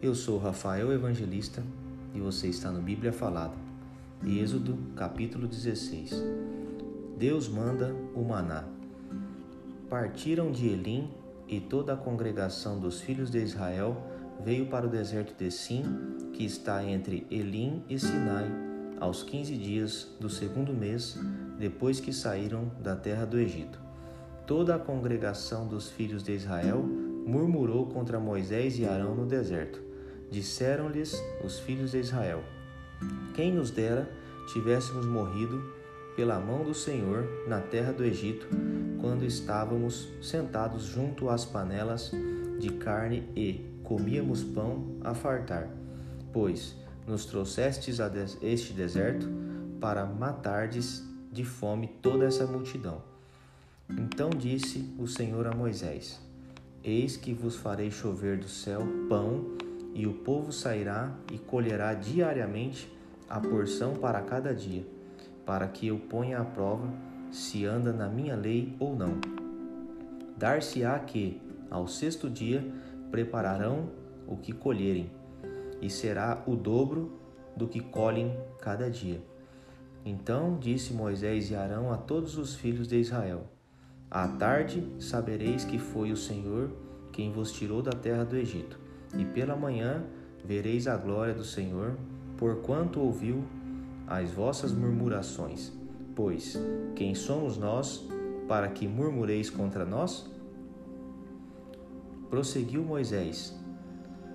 Eu sou Rafael Evangelista e você está no Bíblia Falada. Êxodo, capítulo 16. Deus manda o maná. Partiram de Elim e toda a congregação dos filhos de Israel veio para o deserto de Sim, que está entre Elim e Sinai, aos quinze dias do segundo mês, depois que saíram da terra do Egito. Toda a congregação dos filhos de Israel murmurou contra Moisés e Arão no deserto. Disseram-lhes os filhos de Israel: Quem nos dera tivéssemos morrido pela mão do Senhor na terra do Egito, quando estávamos sentados junto às panelas de carne e comíamos pão a fartar. Pois nos trouxestes a este deserto para matardes de fome toda essa multidão. Então disse o Senhor a Moisés: Eis que vos farei chover do céu pão, e o povo sairá e colherá diariamente a porção para cada dia, para que eu ponha à prova se anda na minha lei ou não. Dar-se-á que, ao sexto dia, prepararão o que colherem, e será o dobro do que colhem cada dia. Então disse Moisés e Arão a todos os filhos de Israel: à tarde sabereis que foi o Senhor quem vos tirou da terra do Egito, e pela manhã vereis a glória do Senhor, porquanto ouviu as vossas murmurações. Pois quem somos nós para que murmureis contra nós? Prosseguiu Moisés: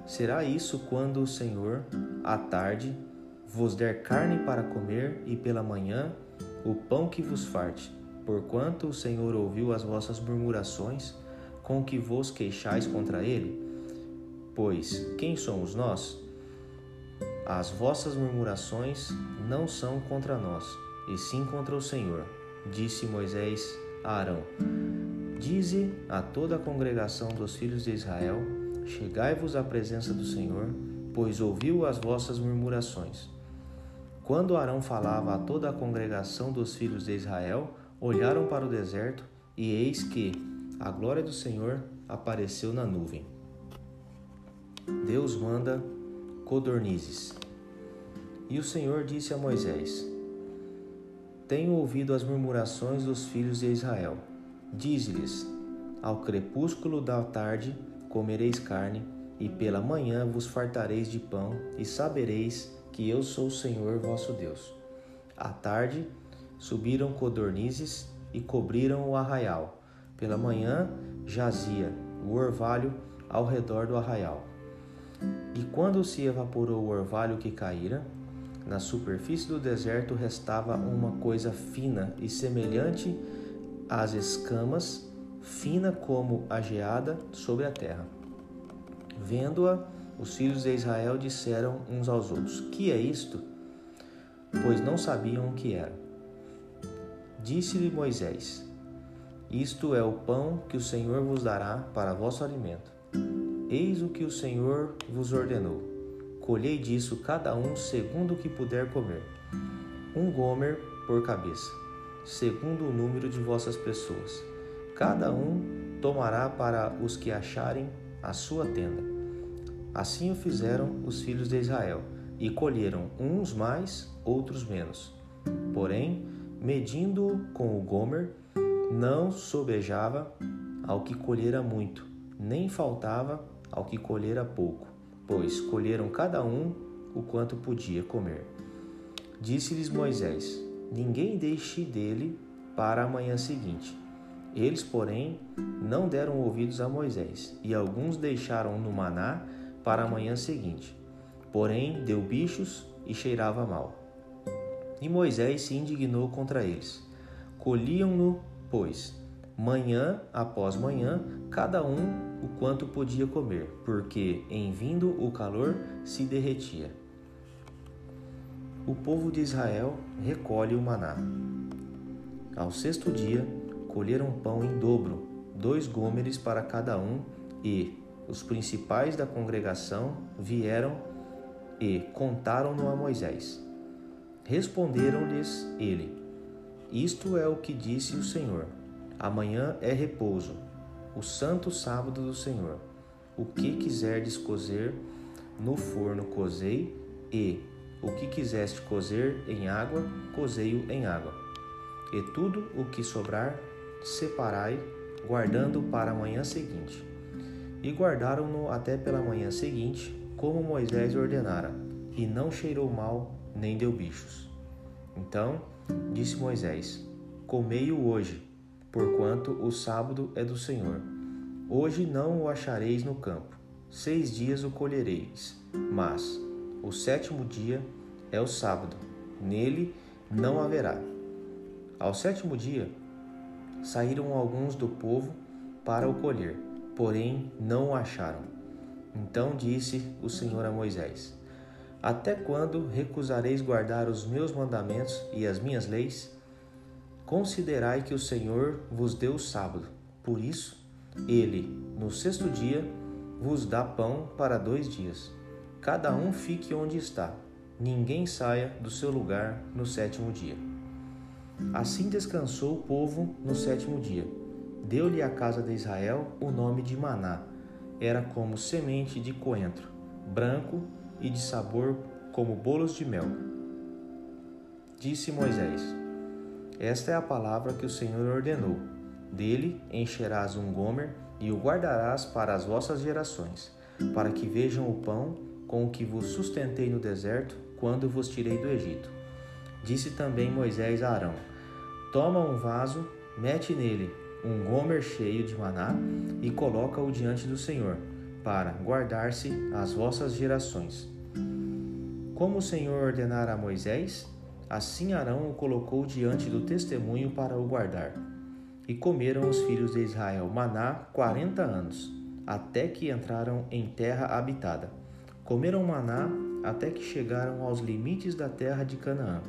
Será isso quando o Senhor, à tarde, vos der carne para comer e pela manhã o pão que vos farte? Porquanto o Senhor ouviu as vossas murmurações, com que vos queixais contra ele? Pois quem somos nós? As vossas murmurações não são contra nós, e sim contra o Senhor, disse Moisés a Arão. Dize a toda a congregação dos filhos de Israel: Chegai-vos à presença do Senhor, pois ouviu as vossas murmurações. Quando Arão falava a toda a congregação dos filhos de Israel, olharam para o deserto e eis que a glória do Senhor apareceu na nuvem. Deus manda codornizes. E o Senhor disse a Moisés: Tenho ouvido as murmurações dos filhos de Israel. Dize-lhes: Ao crepúsculo da tarde comereis carne, e pela manhã vos fartareis de pão, e sabereis que eu sou o Senhor vosso Deus. À tarde Subiram codornizes e cobriram o arraial. Pela manhã jazia o orvalho ao redor do arraial. E quando se evaporou o orvalho que caíra, na superfície do deserto restava uma coisa fina e semelhante às escamas, fina como a geada sobre a terra. Vendo-a, os filhos de Israel disseram uns aos outros: Que é isto? Pois não sabiam o que era. Disse-lhe Moisés: Isto é o pão que o Senhor vos dará para vosso alimento. Eis o que o Senhor vos ordenou: colhei disso cada um segundo o que puder comer, um gomer por cabeça, segundo o número de vossas pessoas. Cada um tomará para os que acharem a sua tenda. Assim o fizeram os filhos de Israel, e colheram uns mais, outros menos. Porém, medindo com o Gomer, não sobejava ao que colhera muito, nem faltava ao que colhera pouco, pois colheram cada um o quanto podia comer. Disse-lhes Moisés: Ninguém deixe dele para a manhã seguinte. Eles, porém, não deram ouvidos a Moisés, e alguns deixaram no maná para a manhã seguinte. Porém, deu bichos e cheirava mal. E Moisés se indignou contra eles. Colhiam-no, pois, manhã após manhã, cada um o quanto podia comer, porque, em vindo o calor, se derretia. O povo de Israel recolhe o maná. Ao sexto dia, colheram pão em dobro, dois gômeres para cada um, e os principais da congregação vieram e contaram-no a Moisés. Responderam-lhes ele: Isto é o que disse o Senhor: Amanhã é repouso, o santo sábado do Senhor. O que quiserdes cozer, no forno cozei, e o que quiseste cozer em água, cozei-o em água. E tudo o que sobrar, separai, guardando para a manhã seguinte. E guardaram-no até pela manhã seguinte, como Moisés ordenara, e não cheirou mal, nem deu bichos. Então disse Moisés: Comei-o hoje, porquanto o sábado é do Senhor. Hoje não o achareis no campo, seis dias o colhereis, mas o sétimo dia é o sábado, nele não haverá. Ao sétimo dia saíram alguns do povo para o colher, porém não o acharam. Então disse o Senhor a Moisés: Até quando recusareis guardar os meus mandamentos e as minhas leis? Considerai que o Senhor vos deu o sábado, por isso, ele, no sexto dia, vos dá pão para dois dias. Cada um fique onde está, ninguém saia do seu lugar no sétimo dia. Assim descansou o povo no sétimo dia. Deu-lhe a casa de Israel o nome de Maná. Era como semente de coentro, branco e de sabor como bolos de mel. Disse Moisés: Esta é a palavra que o Senhor ordenou. Dele encherás um gomer e o guardarás para as vossas gerações, para que vejam o pão com o que vos sustentei no deserto, quando vos tirei do Egito. Disse também Moisés a Arão: Toma um vaso, mete nele um gomer cheio de maná e coloca-o diante do Senhor, para guardar-se as vossas gerações. Como o Senhor ordenara a Moisés, assim Arão o colocou diante do testemunho para o guardar. E comeram os filhos de Israel maná quarenta anos, até que entraram em terra habitada. Comeram maná até que chegaram aos limites da terra de Canaã.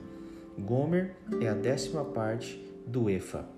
Gomer é a décima parte do Efa.